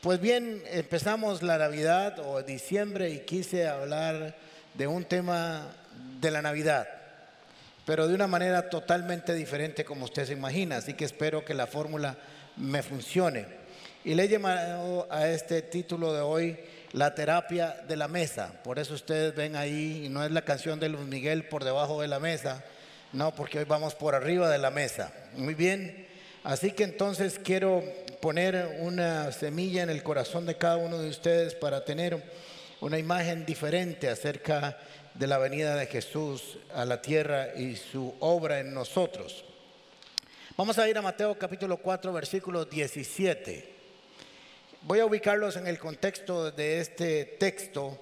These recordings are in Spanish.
Pues bien, empezamos la Navidad o diciembre y quise hablar de un tema de la Navidad, pero de una manera totalmente diferente como usted se imagina, así que espero que la fórmula me funcione. Y le he llamado a este título de hoy la terapia de la mesa. Por eso ustedes ven ahí, y no es la canción de Luis Miguel por debajo de la mesa, no, porque hoy vamos por arriba de la mesa. Muy bien. Así que entonces quiero poner una semilla en el corazón de cada uno de ustedes para tener una imagen diferente acerca de la venida de Jesús a la tierra y su obra en nosotros. Vamos a ir a Mateo capítulo 4, versículo 17. Voy a ubicarlos en el contexto de este texto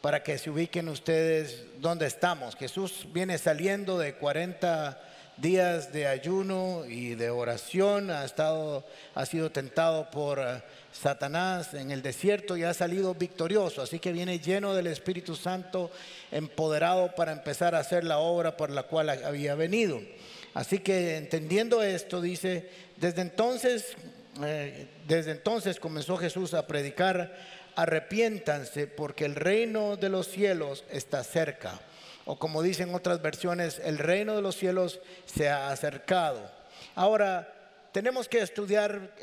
para que se ubiquen ustedes dónde estamos. Jesús viene saliendo de 40 días de ayuno y de oración, ha estado ha sido tentado por eh, Satanás en el desierto y ha salido victorioso, así que viene lleno del Espíritu Santo, empoderado para empezar a hacer la obra por la cual había venido. Así que entendiendo esto dice, desde entonces eh, desde entonces comenzó Jesús a predicar, arrepiéntanse porque el reino de los cielos está cerca. O como dicen otras versiones, el reino de los cielos se ha acercado. Ahora, tenemos que estudiar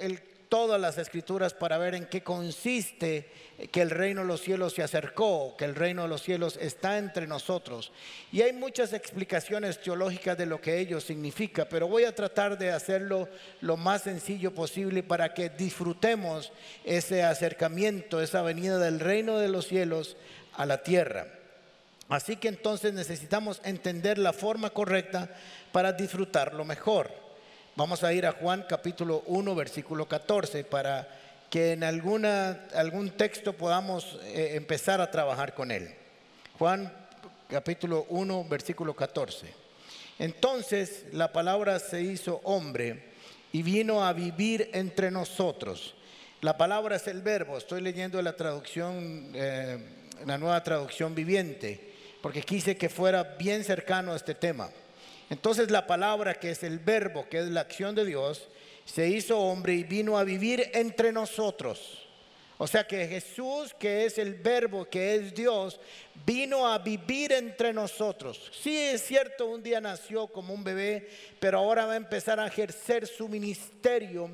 todas las escrituras para ver en qué consiste que el reino de los cielos se acercó, que el reino de los cielos está entre nosotros. Y hay muchas explicaciones teológicas de lo que ello significa, pero voy a tratar de hacerlo lo más sencillo posible para que disfrutemos ese acercamiento, esa venida del reino de los cielos a la tierra. Así que entonces necesitamos entender la forma correcta para disfrutarlo mejor. Vamos a ir a Juan capítulo 1, versículo 14, para que en alguna, algún texto podamos eh, empezar a trabajar con él. Juan capítulo 1, versículo 14. Entonces la palabra se hizo hombre y vino a vivir entre nosotros. La palabra es el verbo. Estoy leyendo la traducción, eh, la nueva traducción viviente, porque quise que fuera bien cercano a este tema. Entonces la palabra que es el verbo, que es la acción de Dios, se hizo hombre y vino a vivir entre nosotros. O sea que Jesús, que es el verbo, que es Dios, vino a vivir entre nosotros. Sí es cierto, un día nació como un bebé, pero ahora va a empezar a ejercer su ministerio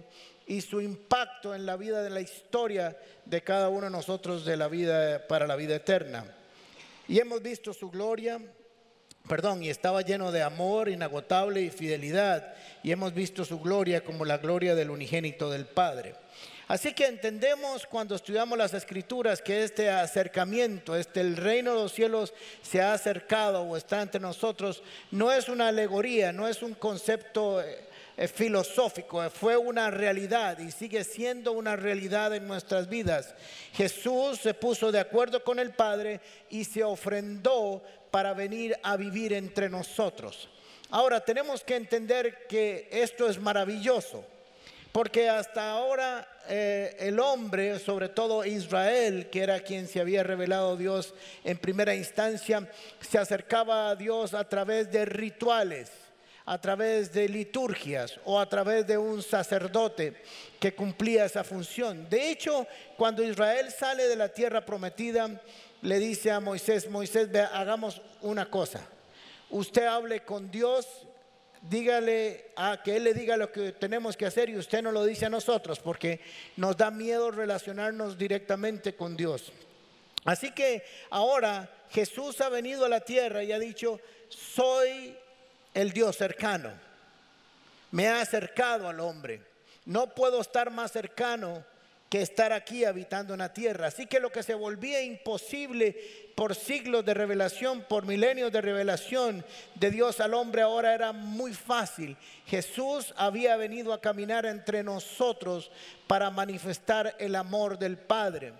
y su impacto en la vida de la historia de cada uno de nosotros de la vida para la vida eterna. Y hemos visto su gloria, perdón, y estaba lleno de amor inagotable y fidelidad, y hemos visto su gloria como la gloria del unigénito del Padre. Así que entendemos cuando estudiamos las escrituras que este acercamiento, este el reino de los cielos se ha acercado o está entre nosotros, no es una alegoría, no es un concepto eh, filosófico, fue una realidad y sigue siendo una realidad en nuestras vidas. Jesús se puso de acuerdo con el Padre y se ofrendó para venir a vivir entre nosotros. Ahora tenemos que entender que esto es maravilloso, porque hasta ahora eh, el hombre, sobre todo Israel, que era quien se había revelado Dios en primera instancia, se acercaba a Dios a través de rituales, a través de liturgias o a través de un sacerdote que cumplía esa función. De hecho, cuando Israel sale de la tierra prometida, le dice a Moisés, Moisés, hagamos una cosa. Usted hable con Dios, dígale a que Él le diga lo que tenemos que hacer y usted no lo dice a nosotros porque nos da miedo relacionarnos directamente con Dios. Así que ahora Jesús ha venido a la tierra y ha dicho, soy el Dios cercano. Me ha acercado al hombre. No puedo estar más cercano que estar aquí habitando en la tierra. Así que lo que se volvía imposible por siglos de revelación, por milenios de revelación de Dios al hombre, ahora era muy fácil. Jesús había venido a caminar entre nosotros para manifestar el amor del Padre.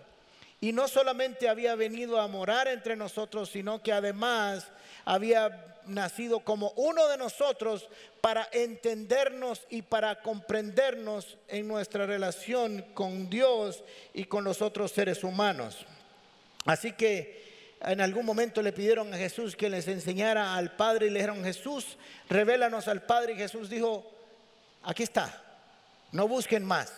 Y no solamente había venido a morar entre nosotros, sino que además había nacido como uno de nosotros para entendernos y para comprendernos en nuestra relación con Dios y con los otros seres humanos. Así que en algún momento le pidieron a Jesús que les enseñara al Padre y le dijeron, Jesús, revélanos al Padre. Y Jesús dijo, aquí está, no busquen más.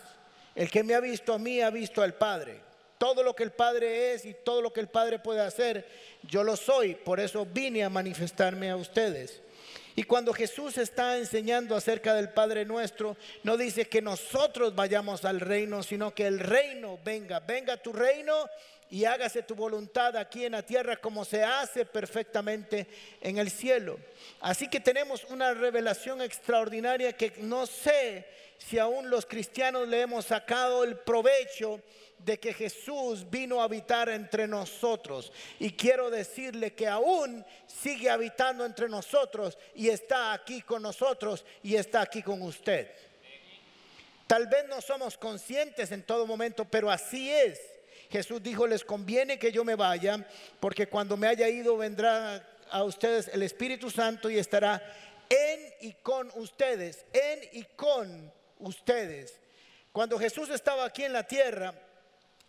El que me ha visto a mí ha visto al Padre. Todo lo que el Padre es y todo lo que el Padre puede hacer, yo lo soy. Por eso vine a manifestarme a ustedes. Y cuando Jesús está enseñando acerca del Padre nuestro, no dice que nosotros vayamos al reino, sino que el reino venga. Venga tu reino y hágase tu voluntad aquí en la tierra como se hace perfectamente en el cielo. Así que tenemos una revelación extraordinaria que no sé si aún los cristianos le hemos sacado el provecho de que Jesús vino a habitar entre nosotros. Y quiero decirle que aún sigue habitando entre nosotros y está aquí con nosotros y está aquí con usted. Tal vez no somos conscientes en todo momento, pero así es. Jesús dijo, les conviene que yo me vaya, porque cuando me haya ido vendrá a ustedes el Espíritu Santo y estará en y con ustedes, en y con ustedes. Cuando Jesús estaba aquí en la tierra,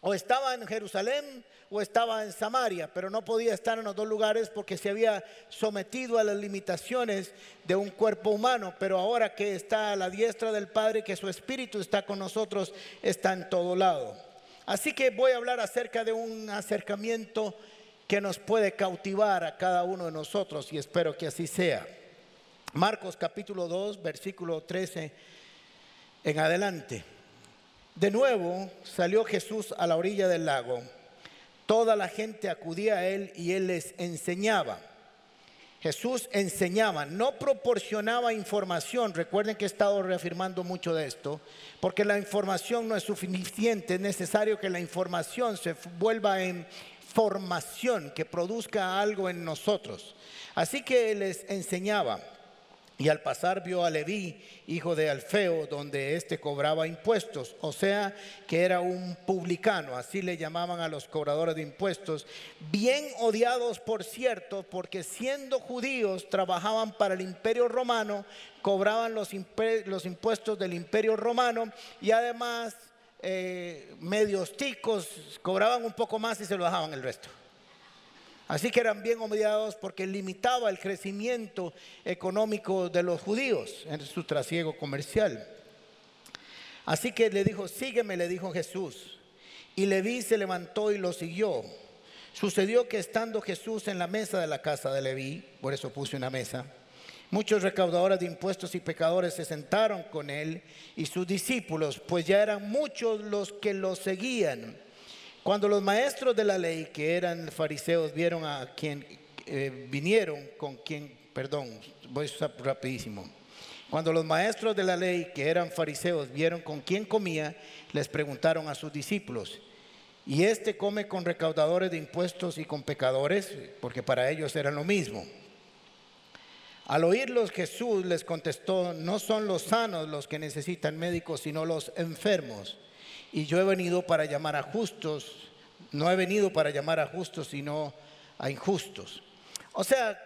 o estaba en Jerusalén o estaba en Samaria, pero no podía estar en los dos lugares porque se había sometido a las limitaciones de un cuerpo humano, pero ahora que está a la diestra del Padre, que su Espíritu está con nosotros, está en todo lado. Así que voy a hablar acerca de un acercamiento que nos puede cautivar a cada uno de nosotros y espero que así sea. Marcos capítulo 2, versículo 13 en adelante. De nuevo salió Jesús a la orilla del lago. Toda la gente acudía a él y él les enseñaba. Jesús enseñaba, no proporcionaba información. Recuerden que he estado reafirmando mucho de esto, porque la información no es suficiente. Es necesario que la información se vuelva en formación, que produzca algo en nosotros. Así que les enseñaba. Y al pasar vio a Leví, hijo de Alfeo, donde éste cobraba impuestos, o sea que era un publicano, así le llamaban a los cobradores de impuestos, bien odiados por cierto, porque siendo judíos trabajaban para el imperio romano, cobraban los, impuestos del imperio romano y además eh, medios ticos cobraban un poco más y se lo dejaban el resto. Así que eran bien odiados porque limitaba el crecimiento económico de los judíos en su trasiego comercial. Así que le dijo, sígueme, le dijo Jesús. Y Leví se levantó y lo siguió. Sucedió que estando Jesús en la mesa de la casa de Leví, por eso puse una mesa, muchos recaudadores de impuestos y pecadores se sentaron con él y sus discípulos, pues ya eran muchos los que lo seguían. Cuando los maestros de la ley, que eran fariseos, vieron a quien eh, vinieron con quien, perdón, voy rapidísimo. Cuando los maestros de la ley, que eran fariseos, vieron con quién comía, les preguntaron a sus discípulos, ¿y este come con recaudadores de impuestos y con pecadores? Porque para ellos era lo mismo. Al oírlos Jesús les contestó, no son los sanos los que necesitan médicos, sino los enfermos y yo he venido para llamar a justos, no he venido para llamar a justos, sino a injustos. O sea,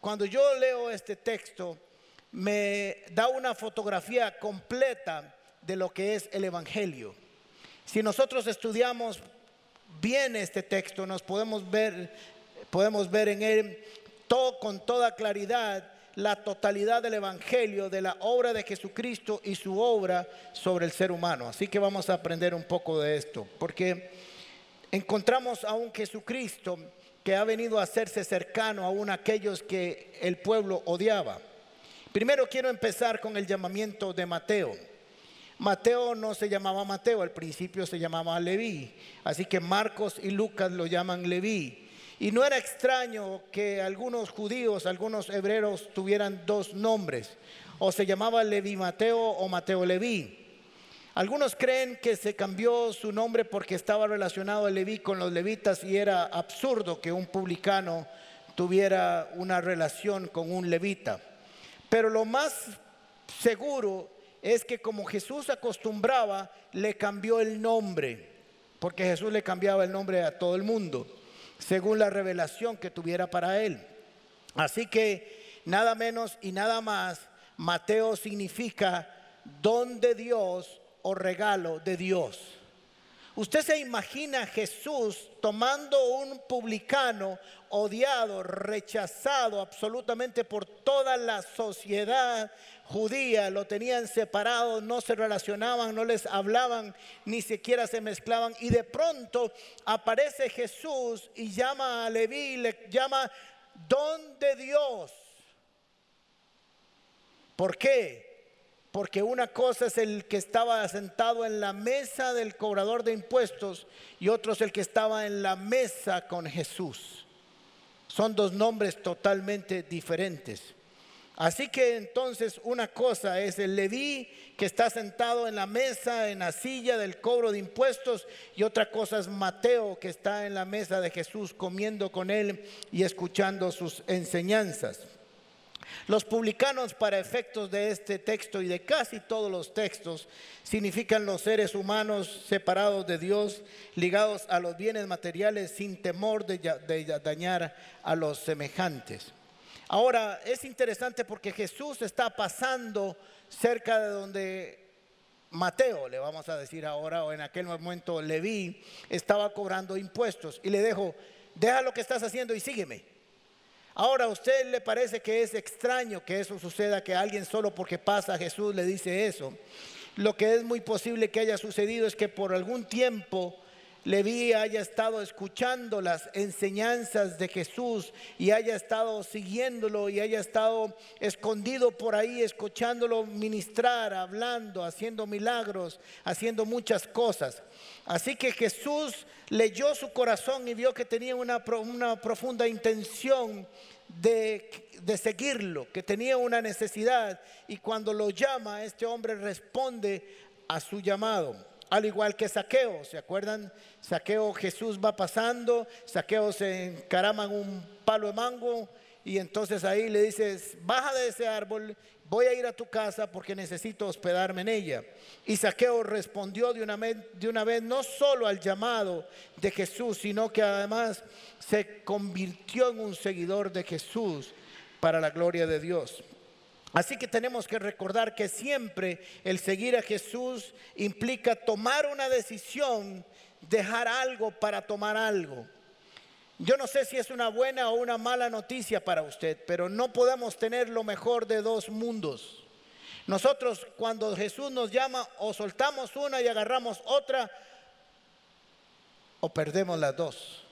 cuando yo leo este texto, me da una fotografía completa de lo que es el Evangelio. Si nosotros estudiamos bien este texto, nos podemos ver, podemos ver en él todo, con toda claridad la totalidad del Evangelio, de la obra de Jesucristo y su obra sobre el ser humano. Así que vamos a aprender un poco de esto, porque encontramos a un Jesucristo que ha venido a hacerse cercano a aquellos que el pueblo odiaba. Primero quiero empezar con el llamamiento de Mateo. Mateo no se llamaba Mateo, al principio se llamaba Leví. Así que Marcos y Lucas lo llaman Leví. Y no era extraño que algunos judíos, algunos hebreos tuvieran dos nombres, o se llamaba Leví Mateo o Mateo Leví. Algunos creen que se cambió su nombre porque estaba relacionado el Leví con los levitas y era absurdo que un publicano tuviera una relación con un levita. Pero lo más seguro es que como Jesús acostumbraba, le cambió el nombre, porque Jesús le cambiaba el nombre a todo el mundo según la revelación que tuviera para él. Así que nada menos y nada más, Mateo significa don de Dios o regalo de Dios. Usted se imagina a Jesús tomando un publicano odiado, rechazado absolutamente por toda la sociedad judía, lo tenían separado, no se relacionaban, no les hablaban, ni siquiera se mezclaban. Y de pronto aparece Jesús y llama a Leví, le llama don de Dios. ¿Por qué? Porque una cosa es el que estaba sentado en la mesa del cobrador de impuestos y otro es el que estaba en la mesa con Jesús. Son dos nombres totalmente diferentes. Así que entonces una cosa es el Leví que está sentado en la mesa, en la silla del cobro de impuestos, y otra cosa es Mateo que está en la mesa de Jesús comiendo con él y escuchando sus enseñanzas. Los publicanos para efectos de este texto y de casi todos los textos significan los seres humanos separados de Dios, ligados a los bienes materiales sin temor de, dañar a los semejantes. Ahora, es interesante porque Jesús está pasando cerca de donde Mateo, le vamos a decir ahora, o en aquel momento Leví, estaba cobrando impuestos y le dijo, deja lo que estás haciendo y sígueme. Ahora, ¿a usted le parece que es extraño que eso suceda, que alguien solo porque pasa Jesús le dice eso? Lo que es muy posible que haya sucedido es que por algún tiempo Leví haya estado escuchando las enseñanzas de Jesús y haya estado siguiéndolo y haya estado escondido por ahí, escuchándolo ministrar, hablando, haciendo milagros, haciendo muchas cosas. Así que Jesús leyó su corazón y vio que tenía una, profunda intención de, seguirlo, que tenía una necesidad. Y cuando lo llama, este hombre responde a su llamado. Al igual que Saqueo, ¿se acuerdan? Saqueo Jesús va pasando, Saqueo se encarama en un palo de mango y entonces ahí le dices, baja de ese árbol, voy a ir a tu casa porque necesito hospedarme en ella. Y Saqueo respondió de una, vez, de una vez no solo al llamado de Jesús, sino que además se convirtió en un seguidor de Jesús para la gloria de Dios. Así que tenemos que recordar que siempre el seguir a Jesús implica tomar una decisión, dejar algo para tomar algo. Yo no sé si es una buena o una mala noticia para usted, pero no podemos tener lo mejor de dos mundos. Nosotros cuando Jesús nos llama o soltamos una y agarramos otra o perdemos las dos.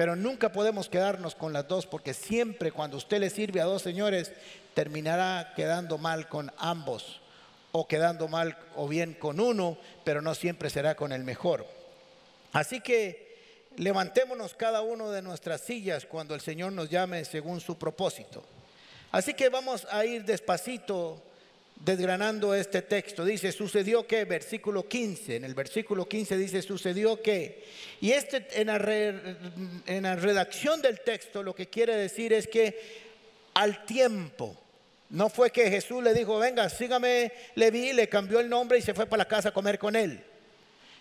Pero nunca podemos quedarnos con las dos porque siempre cuando usted le sirve a dos señores terminará quedando mal con ambos o quedando mal o bien con uno, pero no siempre será con el mejor. Así que levantémonos cada uno de nuestras sillas cuando el Señor nos llame según su propósito. Así que vamos a ir despacito desgranando este texto. Dice, sucedió que, versículo 15, en el versículo 15 dice, sucedió que. Y este en la, en la redacción del texto lo que quiere decir es que al tiempo, no fue que Jesús le dijo, venga, sígame, le vi, le cambió el nombre y se fue para la casa a comer con él.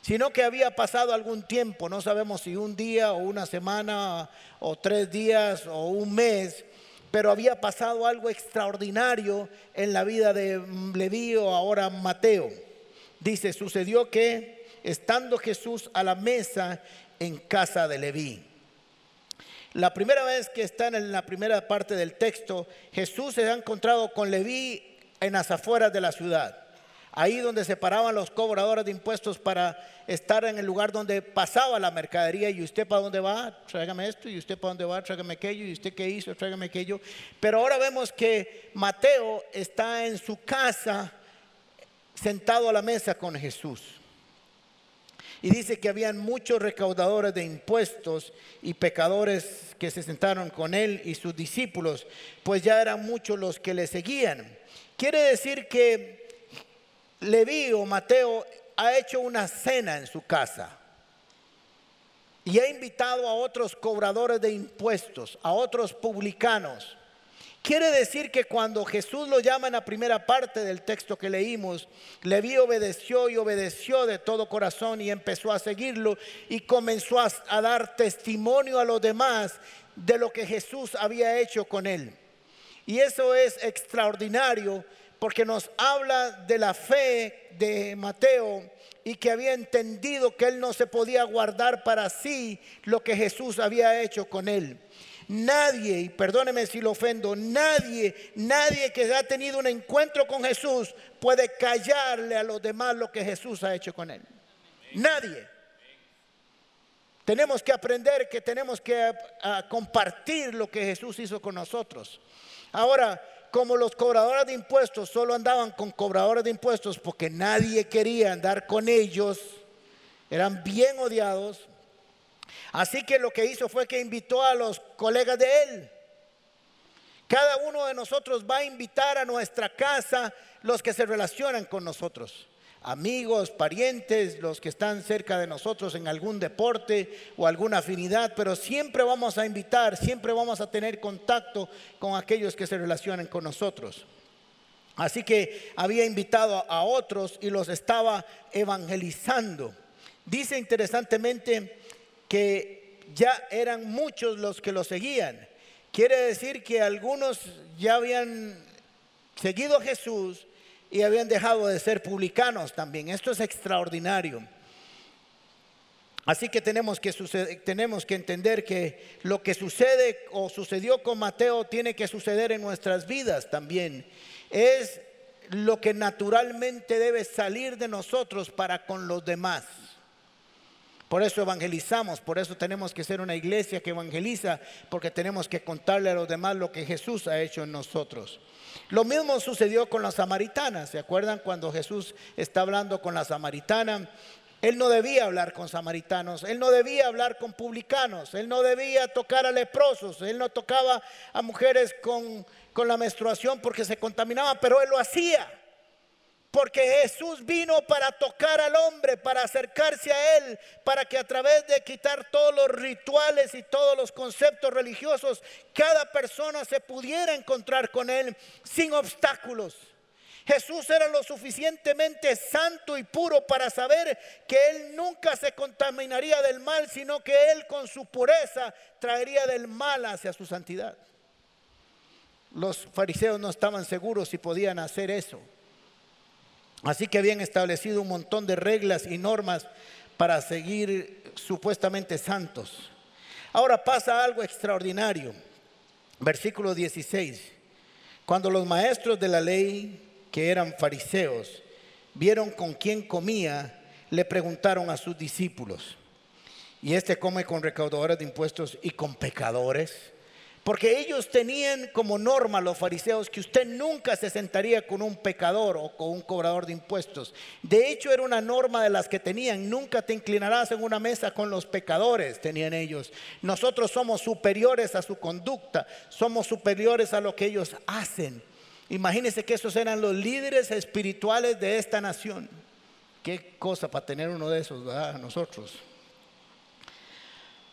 Sino que había pasado algún tiempo, no sabemos si un día o una semana o tres días o un mes, pero había pasado algo extraordinario en la vida de Leví o ahora Mateo. Dice, sucedió que estando Jesús a la mesa en casa de Leví. La primera vez que están en la primera parte del texto, Jesús se ha encontrado con Leví en las afueras de la ciudad. Ahí donde se paraban los cobradores de impuestos para estar en el lugar donde pasaba la mercadería. Y usted para dónde va, tráigame esto. Y usted para dónde va, tráigame aquello. Y usted qué hizo, tráigame aquello. Pero ahora vemos que Mateo está en su casa sentado a la mesa con Jesús. Y dice que habían muchos recaudadores de impuestos y pecadores que se sentaron con él y sus discípulos, pues ya eran muchos los que le seguían. Quiere decir que Leví o Mateo ha hecho una cena en su casa y ha invitado a otros cobradores de impuestos, a otros publicanos Quiere decir que cuando Jesús lo llama en la primera parte del texto que leímos, Leví obedeció y obedeció de todo corazón y empezó a seguirlo y comenzó a, a dar testimonio a los demás de lo que Jesús había hecho con él. Y eso es extraordinario porque nos habla de la fe de Mateo y que había entendido que él no se podía guardar para sí lo que Jesús había hecho con él. Nadie, y perdóneme si lo ofendo, nadie, nadie que ha tenido un encuentro con Jesús puede callarle a los demás lo que Jesús ha hecho con él. Nadie. Tenemos que aprender que tenemos que compartir lo que Jesús hizo con nosotros. Ahora, como los cobradores de impuestos solo andaban con cobradores de impuestos porque nadie quería andar con ellos, eran bien odiados, Así que lo que hizo fue que invitó a los colegas de él. Cada uno de nosotros va a invitar a nuestra casa los que se relacionan con nosotros. Amigos, parientes, los que están cerca de nosotros en algún deporte o alguna afinidad, pero siempre vamos a invitar, siempre vamos a tener contacto con aquellos que se relacionan con nosotros. Así que había invitado a otros y los estaba evangelizando. Dice interesantemente que ya eran muchos los que lo seguían. Quiere decir que algunos ya habían seguido a Jesús y habían dejado de ser publicanos también. Esto es extraordinario. Así que tenemos que, tenemos que entender que lo que sucede o sucedió con Mateo tiene que suceder en nuestras vidas también. Es lo que naturalmente debe salir de nosotros para con los demás. Por eso evangelizamos, por eso tenemos que ser una iglesia que evangeliza, porque tenemos que contarle a los demás lo que Jesús ha hecho en nosotros. Lo mismo sucedió con la samaritana. ¿Se acuerdan cuando Jesús está hablando con la samaritana? Él no debía hablar con samaritanos, él no debía hablar con publicanos, él no debía tocar a leprosos, él no tocaba a mujeres con, con la menstruación porque se contaminaban, pero él lo hacía. Porque Jesús vino para tocar al hombre, para acercarse a Él, para que a través de quitar todos los rituales y todos los conceptos religiosos, cada persona se pudiera encontrar con Él sin obstáculos. Jesús era lo suficientemente santo y puro para saber que Él nunca se contaminaría del mal, sino que Él con su pureza traería del mal hacia su santidad. Los fariseos no estaban seguros si podían hacer eso. Así que habían establecido un montón de reglas y normas para seguir supuestamente santos. Ahora pasa algo extraordinario. Versículo 16. Cuando los maestros de la ley, que eran fariseos, vieron con quién comía, le preguntaron a sus discípulos, ¿y este come con recaudadores de impuestos y con pecadores? Porque ellos tenían como norma los fariseos que usted nunca se sentaría con un pecador o con un cobrador de impuestos. De hecho era una norma de las que tenían, nunca te inclinarás en una mesa con los pecadores, tenían ellos. Nosotros somos superiores a su conducta, somos superiores a lo que ellos hacen. Imagínense que esos eran los líderes espirituales de esta nación. Qué cosa para tener uno de esos, ¿verdad? Nosotros.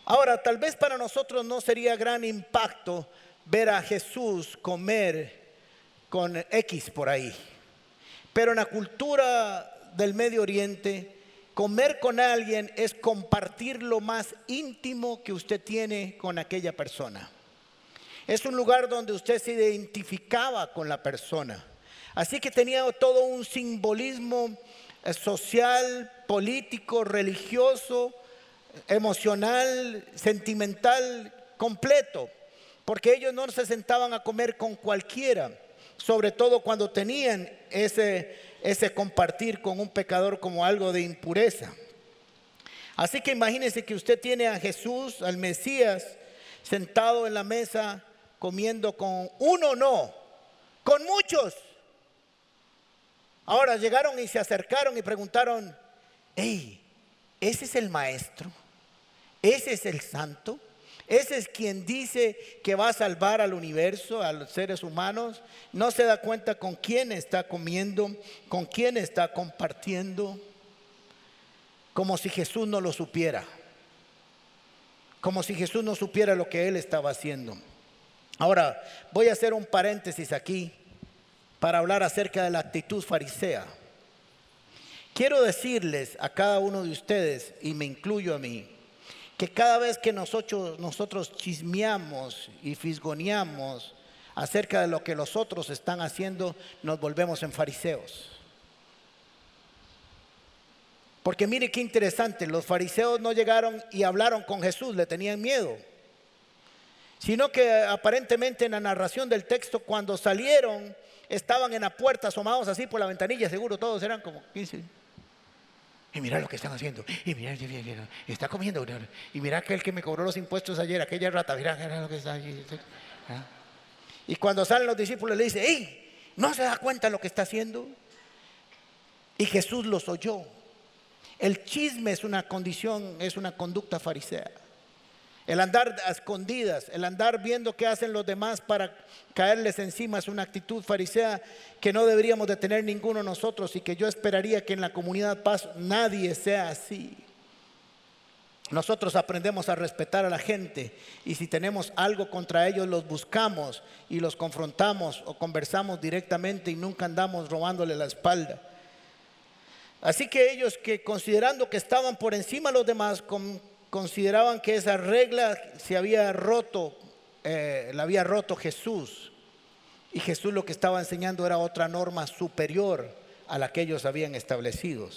Ahora, tal vez para nosotros no sería gran impacto ver a Jesús comer con X por ahí. Pero en la cultura del Medio Oriente, comer con alguien es compartir lo más íntimo que usted tiene con aquella persona. Es un lugar donde usted se identificaba con la persona. Así que tenía todo un simbolismo eh, social, político, religioso, emocional, sentimental completo, porque ellos no se sentaban a comer con cualquiera, sobre todo cuando tenían ese, ese compartir con un pecador como algo de impureza. Así que imagínese que usted tiene a Jesús, al Mesías, sentado en la mesa comiendo con uno no, con muchos. Ahora llegaron y se acercaron y preguntaron, hey, ¿ese es el maestro? Ese es el santo. Ese es quien dice que va a salvar al universo, a los seres humanos. No se da cuenta con quién está comiendo, con quién está compartiendo. Como si Jesús no lo supiera. Como si Jesús no supiera lo que él estaba haciendo. Ahora, voy a hacer un paréntesis aquí para hablar acerca de la actitud farisea. Quiero decirles a cada uno de ustedes, y me incluyo a mí, que cada vez que nosotros, chismeamos y fisgoneamos acerca de lo que los otros están haciendo, nos volvemos en fariseos. Porque mire qué interesante, los fariseos no llegaron y hablaron con Jesús, le tenían miedo. Sino que aparentemente en la narración del texto, cuando salieron, estaban en la puerta asomados así por la ventanilla, seguro todos eran como 15. Y mira lo que están haciendo. Y mira, está comiendo. Y mira aquel que me cobró los impuestos ayer, aquella rata, mira, lo que está allí. ¿ah? Y cuando salen los discípulos le dice, ¡Ey! ¿No se da cuenta lo que está haciendo? Y Jesús los oyó. El chisme es una condición, es una conducta farisea. El andar a escondidas, el andar viendo qué hacen los demás para caerles encima es una actitud farisea que no deberíamos de tener ninguno nosotros y que yo esperaría que en la comunidad paz nadie sea así. Nosotros aprendemos a respetar a la gente y si tenemos algo contra ellos los buscamos y los confrontamos o conversamos directamente y nunca andamos robándole la espalda. Así que ellos que considerando que estaban por encima de los demás, consideraban que esa regla se había roto, eh, la había roto Jesús. Y Jesús lo que estaba enseñando era otra norma superior a la que ellos habían establecido.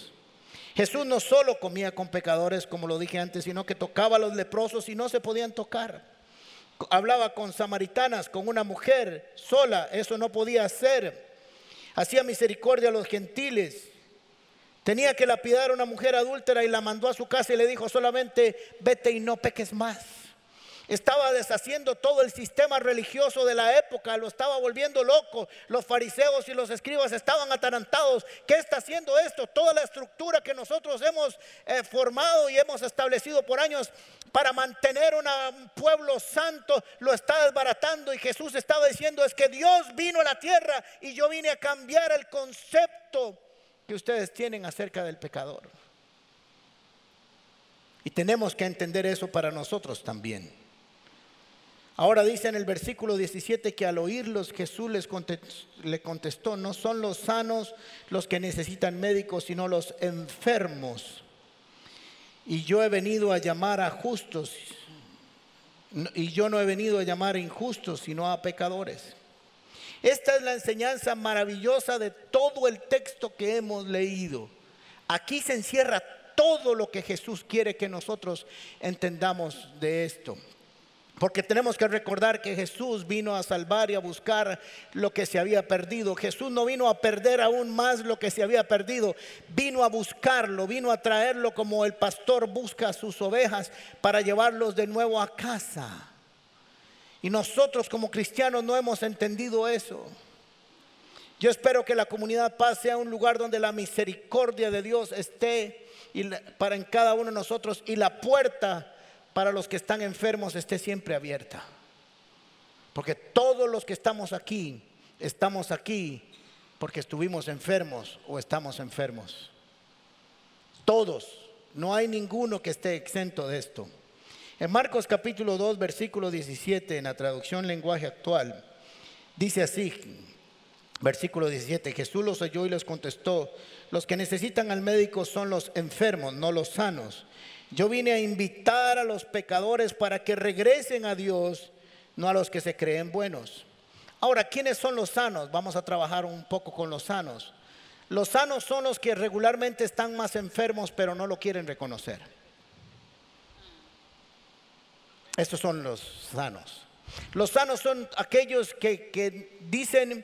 Jesús no solo comía con pecadores, como lo dije antes, sino que tocaba a los leprosos y no se podían tocar. Hablaba con samaritanas, con una mujer sola, eso no podía hacer. Hacía misericordia a los gentiles Tenía que lapidar a una mujer adúltera y la mandó a su casa y le dijo solamente, vete y no peques más. Estaba deshaciendo todo el sistema religioso de la época, lo estaba volviendo loco. Los fariseos y los escribas estaban atarantados. ¿Qué está haciendo esto? Toda la estructura que nosotros hemos eh, formado y hemos establecido por años para mantener un pueblo santo lo está desbaratando. Y Jesús estaba diciendo es que Dios vino a la tierra y yo vine a cambiar el concepto que ustedes tienen acerca del pecador. Y tenemos que entender eso para nosotros también. Ahora dice en el versículo 17 que al oírlos Jesús les le contestó, no son los sanos los que necesitan médicos, sino los enfermos. Y yo he venido a llamar a justos, y yo no he venido a llamar a injustos, sino a pecadores. Esta es la enseñanza maravillosa de todo el texto que hemos leído. Aquí se encierra todo lo que Jesús quiere que nosotros entendamos de esto. Porque tenemos que recordar que Jesús vino a salvar y a buscar lo que se había perdido. Jesús no vino a perder aún más lo que se había perdido. Vino a buscarlo, vino a traerlo como el pastor busca a sus ovejas para llevarlos de nuevo a casa. Y nosotros como cristianos no hemos entendido eso. Yo espero que la comunidad paz sea un lugar donde la misericordia de Dios esté para en cada uno de nosotros y la puerta para los que están enfermos esté siempre abierta. Porque todos los que estamos aquí, estamos aquí porque estuvimos enfermos o estamos enfermos. Todos, no hay ninguno que esté exento de esto. En Marcos capítulo 2, versículo 17, en la traducción lenguaje actual, dice así, versículo 17, Jesús los oyó y les contestó, los que necesitan al médico son los enfermos, no los sanos. Yo vine a invitar a los pecadores para que regresen a Dios, no a los que se creen buenos. Ahora, ¿quiénes son los sanos? Vamos a trabajar un poco con los sanos. Los sanos son los que regularmente están más enfermos, pero no lo quieren reconocer. Estos son los sanos. Los sanos son aquellos que, dicen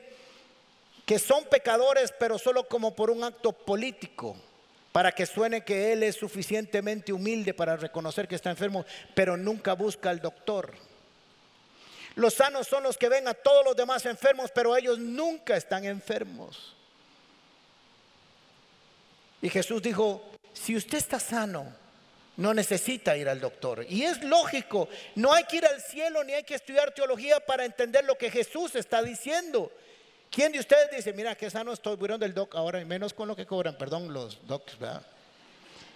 que son pecadores, pero solo como por un acto político, para que suene que él es suficientemente humilde para reconocer que está enfermo, pero nunca busca al doctor. Los sanos son los que ven a todos los demás enfermos, pero ellos nunca están enfermos. Y Jesús dijo, si usted está sano, no necesita ir al doctor. Y es lógico, no hay que ir al cielo ni hay que estudiar teología para entender lo que Jesús está diciendo. ¿Quién de ustedes dice, mira, que sano estoy, voy del doc ahora y menos con lo que cobran, perdón, los docs, ¿verdad?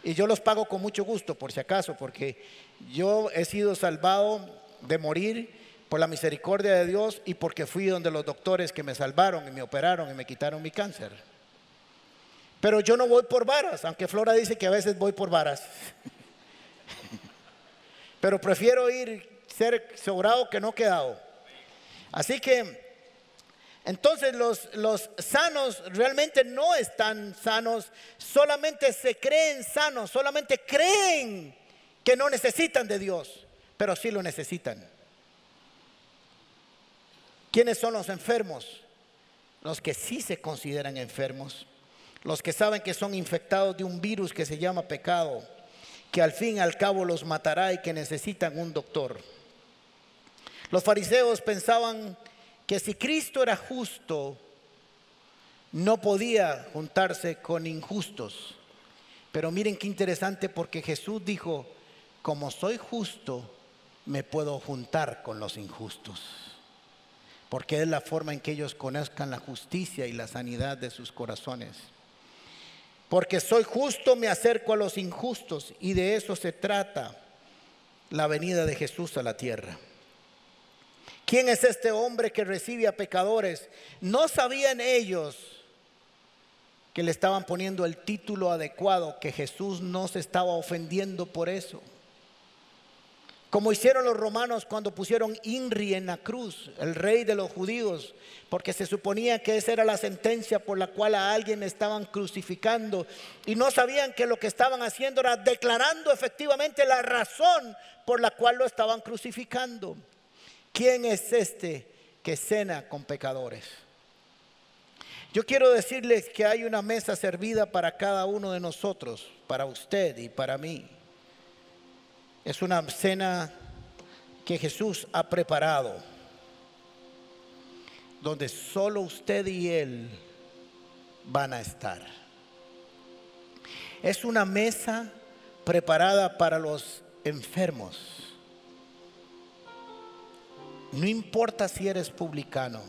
Y yo los pago con mucho gusto, por si acaso, porque yo he sido salvado de morir por la misericordia de Dios y porque fui donde los doctores que me salvaron y me operaron y me quitaron mi cáncer. Pero yo no voy por varas, aunque Flora dice que a veces voy por varas. Pero prefiero ir ser sobrado que no quedado. Así que Entonces los, los sanos realmente no están sanos, solamente se creen sanos, solamente creen que no necesitan de Dios, pero sí lo necesitan. ¿Quiénes son los enfermos? Los que sí se consideran enfermos, los que saben que son infectados de un virus que se llama pecado, que al fin y al cabo los matará y que necesitan un doctor. Los fariseos pensaban que si Cristo era justo, no podía juntarse con injustos. Pero miren qué interesante porque Jesús dijo, como soy justo, me puedo juntar con los injustos. Porque es la forma en que ellos conozcan la justicia y la sanidad de sus corazones. Porque soy justo, me acerco a los injustos y de eso se trata la venida de Jesús a la tierra. ¿Quién es este hombre que recibe a pecadores? No sabían ellos que le estaban poniendo el título adecuado, que Jesús no se estaba ofendiendo por eso. Como hicieron los romanos cuando pusieron Inri en la cruz, el rey de los judíos, porque se suponía que esa era la sentencia por la cual a alguien estaban crucificando. Y no sabían que lo que estaban haciendo era declarando efectivamente la razón por la cual lo estaban crucificando. ¿Quién es este que cena con pecadores? Yo quiero decirles que hay una mesa servida para cada uno de nosotros, para usted y para mí. Es una cena que Jesús ha preparado, donde solo usted y Él van a estar. Es una mesa preparada para los enfermos no importa si eres publicano.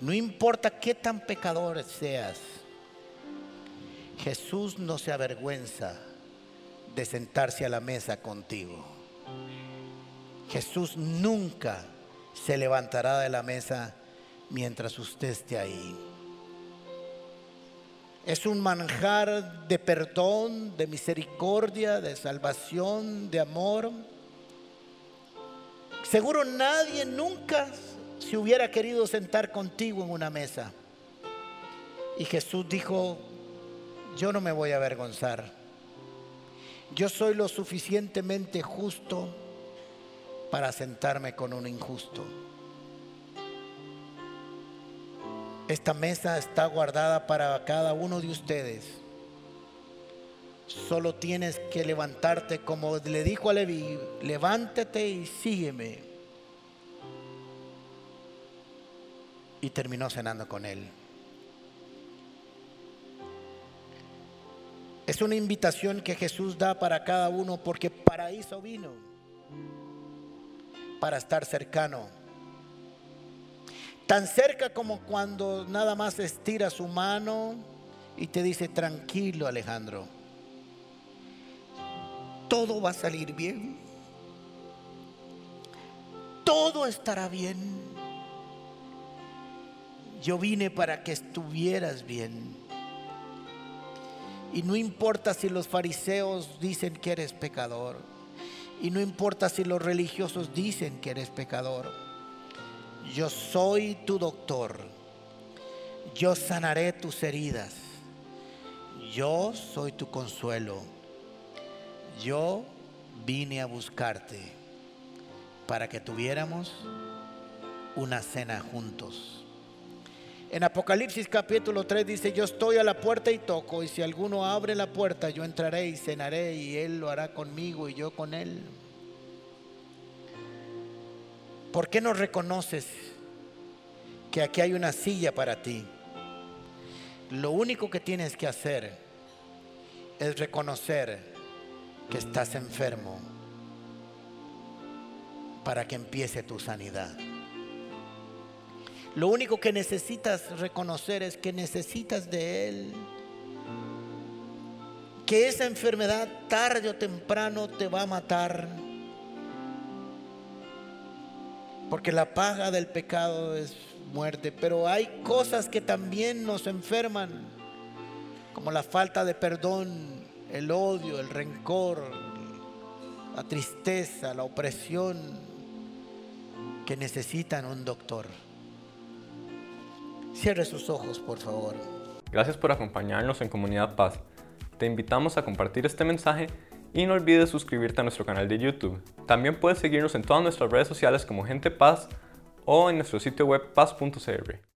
No importa qué tan pecador seas. Jesús no se avergüenza de sentarse a la mesa contigo. Jesús nunca se levantará de la mesa mientras usted esté ahí. Es un manjar de perdón, de misericordia, de salvación, de amor Seguro nadie nunca se hubiera querido sentar contigo en una mesa. Y Jesús dijo, yo no me voy a avergonzar. Yo soy lo suficientemente justo para sentarme con un injusto. Esta mesa está guardada para cada uno de ustedes. Solo tienes que levantarte como le dijo a Levi, levántate y sígueme. Y terminó cenando con él. Es una invitación que Jesús da para cada uno porque para eso vino, para estar cercano. Tan cerca como cuando nada más estira su mano y te dice, tranquilo Alejandro todo va a salir bien. Todo estará bien. Yo vine para que estuvieras bien. Y no importa si los fariseos dicen que eres pecador. Y no importa si los religiosos dicen que eres pecador. Yo soy tu doctor. Yo sanaré tus heridas. Yo soy tu consuelo yo vine a buscarte para que tuviéramos una cena juntos. En Apocalipsis capítulo 3 dice, yo estoy a la puerta y toco, y si alguno abre la puerta, yo entraré y cenaré, y él lo hará conmigo y yo con él. ¿Por qué no reconoces que aquí hay una silla para ti? Lo único que tienes que hacer es reconocer que estás enfermo para que empiece tu sanidad. Lo único que necesitas reconocer es que necesitas de Él. Que esa enfermedad tarde o temprano te va a matar. Porque la paga del pecado es muerte. Pero hay cosas que también nos enferman. Como la falta de perdón, el odio, el rencor, la tristeza, la opresión, que necesitan un doctor. Cierre sus ojos, por favor. Gracias por acompañarnos en Comunidad Paz. Te invitamos a compartir este mensaje y no olvides suscribirte a nuestro canal de YouTube. También puedes seguirnos en todas nuestras redes sociales como Gente Paz o en nuestro sitio web paz.cr.